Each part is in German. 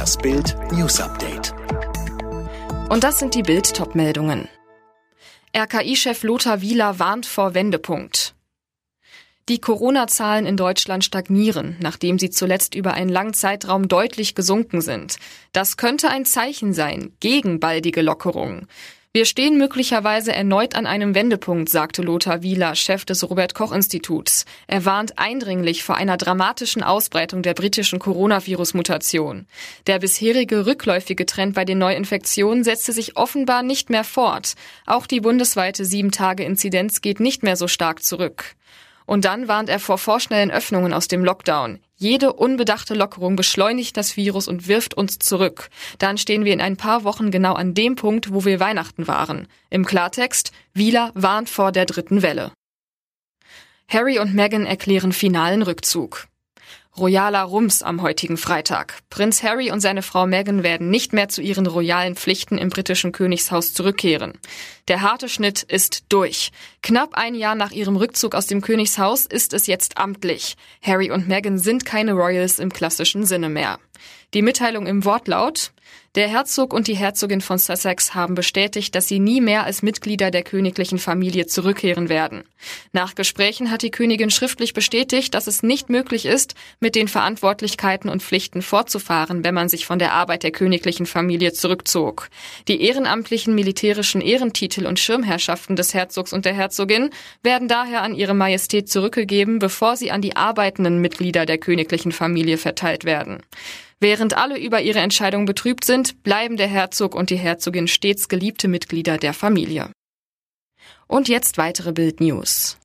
Das Bild News Update. Und das sind die Bild Topmeldungen. RKI-Chef Lothar Wieler warnt vor Wendepunkt. Die Corona-Zahlen in Deutschland stagnieren, nachdem sie zuletzt über einen langen Zeitraum deutlich gesunken sind. Das könnte ein Zeichen sein gegen baldige Lockerungen. Wir stehen möglicherweise erneut an einem Wendepunkt, sagte Lothar Wieler, Chef des Robert Koch Instituts. Er warnt eindringlich vor einer dramatischen Ausbreitung der britischen Coronavirus-Mutation. Der bisherige rückläufige Trend bei den Neuinfektionen setzte sich offenbar nicht mehr fort. Auch die bundesweite Sieben-Tage-Inzidenz geht nicht mehr so stark zurück. Und dann warnt er vor vorschnellen Öffnungen aus dem Lockdown. Jede unbedachte Lockerung beschleunigt das Virus und wirft uns zurück. Dann stehen wir in ein paar Wochen genau an dem Punkt, wo wir Weihnachten waren. Im Klartext, Wieler warnt vor der dritten Welle. Harry und Meghan erklären finalen Rückzug. Royaler Rums am heutigen Freitag. Prinz Harry und seine Frau Meghan werden nicht mehr zu ihren royalen Pflichten im britischen Königshaus zurückkehren. Der harte Schnitt ist durch. Knapp ein Jahr nach ihrem Rückzug aus dem Königshaus ist es jetzt amtlich. Harry und Meghan sind keine Royals im klassischen Sinne mehr. Die Mitteilung im Wortlaut der Herzog und die Herzogin von Sussex haben bestätigt, dass sie nie mehr als Mitglieder der königlichen Familie zurückkehren werden. Nach Gesprächen hat die Königin schriftlich bestätigt, dass es nicht möglich ist, mit den Verantwortlichkeiten und Pflichten fortzufahren, wenn man sich von der Arbeit der königlichen Familie zurückzog. Die ehrenamtlichen militärischen Ehrentitel und Schirmherrschaften des Herzogs und der Herzogin werden daher an ihre Majestät zurückgegeben, bevor sie an die arbeitenden Mitglieder der königlichen Familie verteilt werden. Während alle über ihre Entscheidung betrübt sind, bleiben der Herzog und die Herzogin stets geliebte Mitglieder der Familie. Und jetzt weitere Bildnews.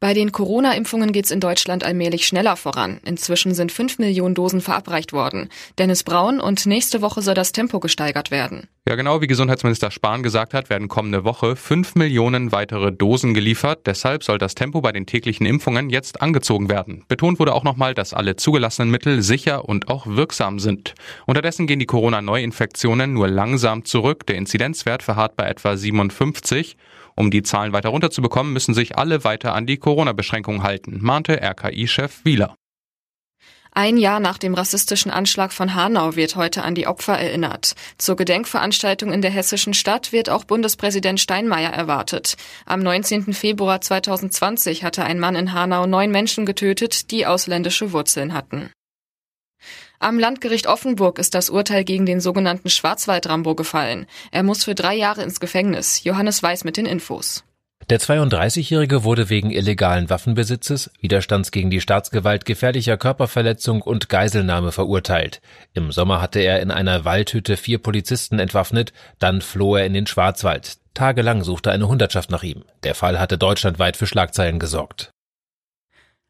Bei den Corona-Impfungen geht es in Deutschland allmählich schneller voran. Inzwischen sind fünf Millionen Dosen verabreicht worden. Dennis Braun und nächste Woche soll das Tempo gesteigert werden. Ja, genau wie Gesundheitsminister Spahn gesagt hat, werden kommende Woche fünf Millionen weitere Dosen geliefert. Deshalb soll das Tempo bei den täglichen Impfungen jetzt angezogen werden. Betont wurde auch nochmal, dass alle zugelassenen Mittel sicher und auch wirksam sind. Unterdessen gehen die Corona-Neuinfektionen nur langsam zurück. Der Inzidenzwert verharrt bei etwa 57. Um die Zahlen weiter runterzubekommen, müssen sich alle weiter an die Corona-Beschränkungen halten, mahnte RKI-Chef Wieler. Ein Jahr nach dem rassistischen Anschlag von Hanau wird heute an die Opfer erinnert. Zur Gedenkveranstaltung in der hessischen Stadt wird auch Bundespräsident Steinmeier erwartet. Am 19. Februar 2020 hatte ein Mann in Hanau neun Menschen getötet, die ausländische Wurzeln hatten. Am Landgericht Offenburg ist das Urteil gegen den sogenannten Schwarzwald-Rambo gefallen. Er muss für drei Jahre ins Gefängnis. Johannes Weiß mit den Infos. Der 32-Jährige wurde wegen illegalen Waffenbesitzes, Widerstands gegen die Staatsgewalt, gefährlicher Körperverletzung und Geiselnahme verurteilt. Im Sommer hatte er in einer Waldhütte vier Polizisten entwaffnet, dann floh er in den Schwarzwald. Tagelang suchte eine Hundertschaft nach ihm. Der Fall hatte deutschlandweit für Schlagzeilen gesorgt.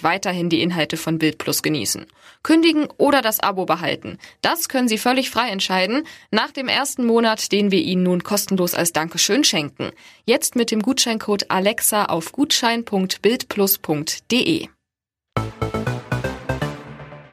Monat weiterhin die Inhalte von Bild Plus genießen. Kündigen oder das Abo behalten. Das können Sie völlig frei entscheiden nach dem ersten Monat, den wir Ihnen nun kostenlos als Dankeschön schenken. Jetzt mit dem Gutscheincode Alexa auf gutschein.bildplus.de.